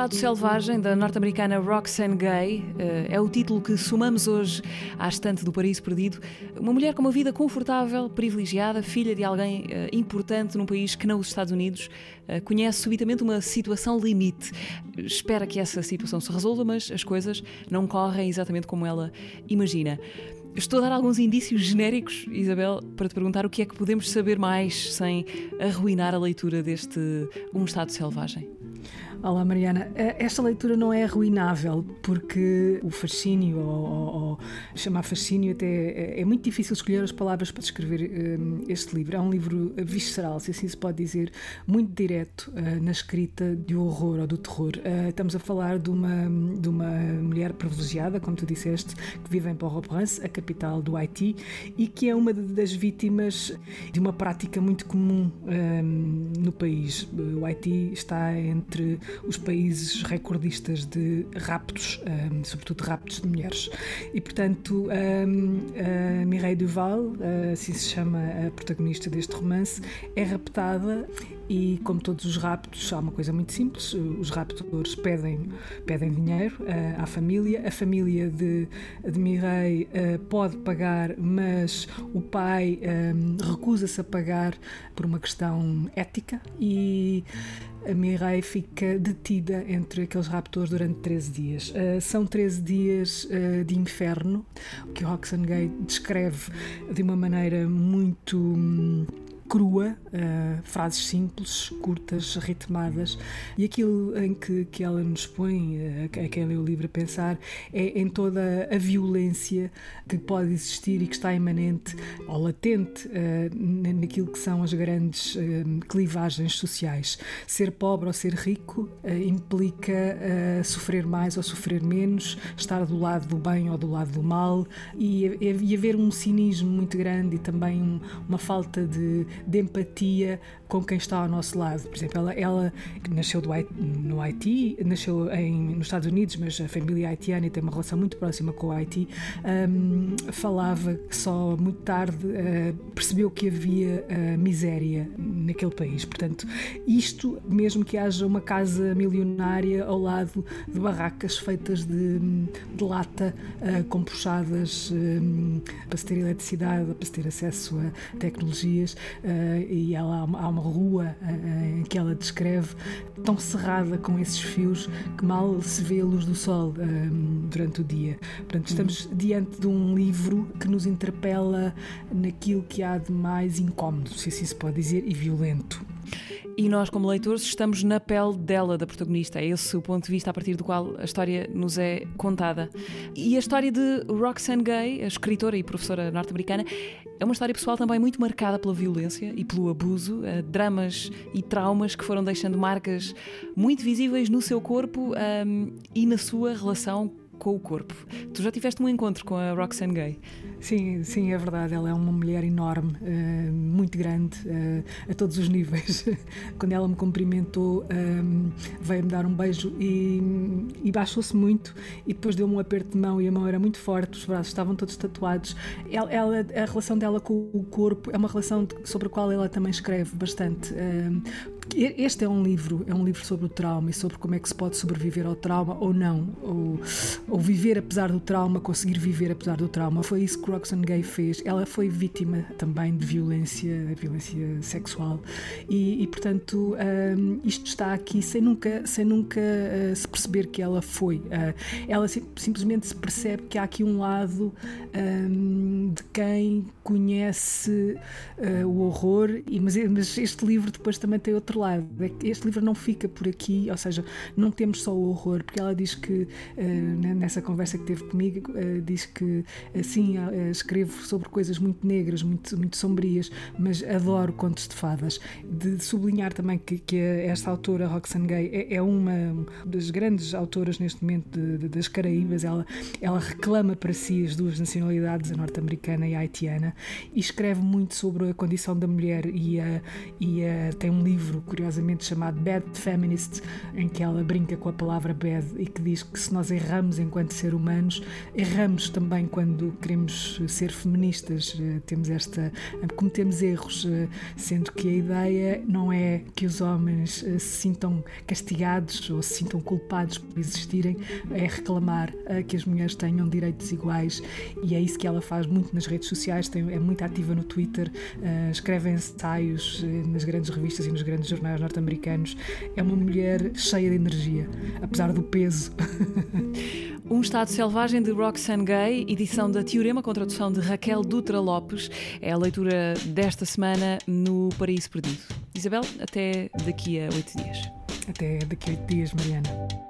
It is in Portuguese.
Estado Selvagem, da norte-americana Roxane Gay, eh, é o título que somamos hoje à estante do Paraíso Perdido. Uma mulher com uma vida confortável, privilegiada, filha de alguém eh, importante num país que não os Estados Unidos, eh, conhece subitamente uma situação limite. Espera que essa situação se resolva, mas as coisas não correm exatamente como ela imagina. Estou a dar alguns indícios genéricos, Isabel, para te perguntar o que é que podemos saber mais sem arruinar a leitura deste Um Estado Selvagem. Olá, Mariana. Eh, esta leitura não é arruinável, porque o fascínio, ou, ou, ou chamar fascínio, até é, é, muito difícil escolher as palavras para descrever um, eh, este livro. É um livro visceral, se assim se pode dizer, muito direto uh, na escrita de horror ou do terror. Uh, estamos a falar de uma, de uma mulher privilegiada, como tu disseste, que vive em Port-au-Prince, a do Haiti, e que é uma das vítimas de uma prática muito comum um, no país. O Haiti está entre os países recordistas de raptos, um, sobretudo raptos de mulheres. E, portanto, um, Mireille Duval, assim se chama a protagonista deste romance, é raptada e, como todos os raptos, há uma coisa muito simples: os raptadores pedem, pedem dinheiro uh, à família, a família de, de Mireille uh, pode pagar, mas o pai um, recusa-se a pagar por uma questão ética e a Mireille fica detida entre aqueles raptores durante 13 dias. Uh, são 13 dias uh, de inferno, que Roxane Gay descreve de uma maneira muito. Hum, crua, uh, frases simples, curtas, ritmadas, e aquilo em que, que ela nos põe, uh, a quem lê o livro a pensar, é em toda a violência que pode existir e que está imanente ou latente uh, naquilo que são as grandes clivagens sociais. Ser pobre ou ser rico implica sofrer mais ou sofrer menos, estar do lado do bem ou do lado do mal, e, e haver um cinismo muito grande e também um, uma falta de de empatia com quem está ao nosso lado. Por exemplo, ela, ela nasceu do, no Haiti, nasceu em, nos Estados Unidos, mas a família haitiana tem uma relação muito próxima com o Haiti. Um, falava que só muito tarde uh, percebeu que havia uh, miséria naquele país. Portanto, isto, mesmo que haja uma casa milionária ao lado de barracas feitas de, de lata, uh, com puxadas um, para se ter eletricidade, para se ter acesso a tecnologias, e ela, há uma rua em que ela descreve tão cerrada com esses fios que mal se vê a luz do sol durante o dia. Portanto, estamos uhum. diante de um livro que nos interpela naquilo que há de mais incómodo, se assim se pode dizer, e violento. E nós, como leitores, estamos na pele dela, da protagonista. É esse o ponto de vista a partir do qual a história nos é contada. E a história de Roxane Gay, a escritora e professora norte-americana, é uma história pessoal também muito marcada pela violência e pelo abuso, uh, dramas e traumas que foram deixando marcas muito visíveis no seu corpo um, e na sua relação com o corpo. Tu já tiveste um encontro com a Roxane Gay? Sim, sim, é verdade. Ela é uma mulher enorme, uh, muito grande, uh, a todos os níveis. Quando ela me cumprimentou, um, eh, veio-me dar um beijo e, baixou-se muito e depois deu-me um aperto de mão e a mão era muito forte, os braços estavam todos tatuados. Ela a relação dela com o corpo é uma relação sobre a qual ela também escreve bastante. Este é um livro, é um livro sobre o trauma e sobre como é que se pode sobreviver ao trauma ou não, ou, ou viver apesar do trauma, conseguir viver apesar do trauma. Foi isso que Roxane Gay fez. Ela foi vítima também de violência, violência sexual e, e portanto, um, isto está aqui sem nunca, sem nunca uh, se perceber que ela foi. Uh, ela sim, simplesmente se percebe que há aqui um lado um, de quem conhece uh, o horror, e, mas, mas este livro depois também tem outro lado. É este livro não fica por aqui, ou seja, não temos só o horror, porque ela diz que, uh, nessa conversa que teve comigo, uh, diz que assim escrevo sobre coisas muito negras, muito, muito sombrias, mas adoro contos de fadas. De sublinhar também que, que esta autora, Roxane Gay, é, é uma das grandes autoras neste momento de, de, das Caraíbas. Ela, ela reclama para si as duas nacionalidades, a norte-americana e a haitiana, e escreve muito sobre a condição da mulher e, a, e a, tem um livro curiosamente chamado Bad Feminist, em que ela brinca com a palavra bad e que diz que se nós erramos enquanto ser humanos, erramos também quando queremos ser feministas. Eh, temos esta. cometemos erros, eh, sendo que a ideia não é que os homens se sintam castigados ou se sintam culpados por existirem, é reclamar que as mulheres tenham direitos iguais e é isso que ela faz muito nas redes sociais, é muito ativa no Twitter, escreve ensaios nas grandes revistas e nos grandes jornais norte-americanos. É uma mulher cheia de energia, apesar do peso. Um Estado Selvagem de Roxane Gay, edição da Teorema com tradução de Raquel Dutra Lopes. É a leitura desta semana no Paraíso Perdido. Isabel, até daqui a oito dias. Até daqui a oito dias, Mariana.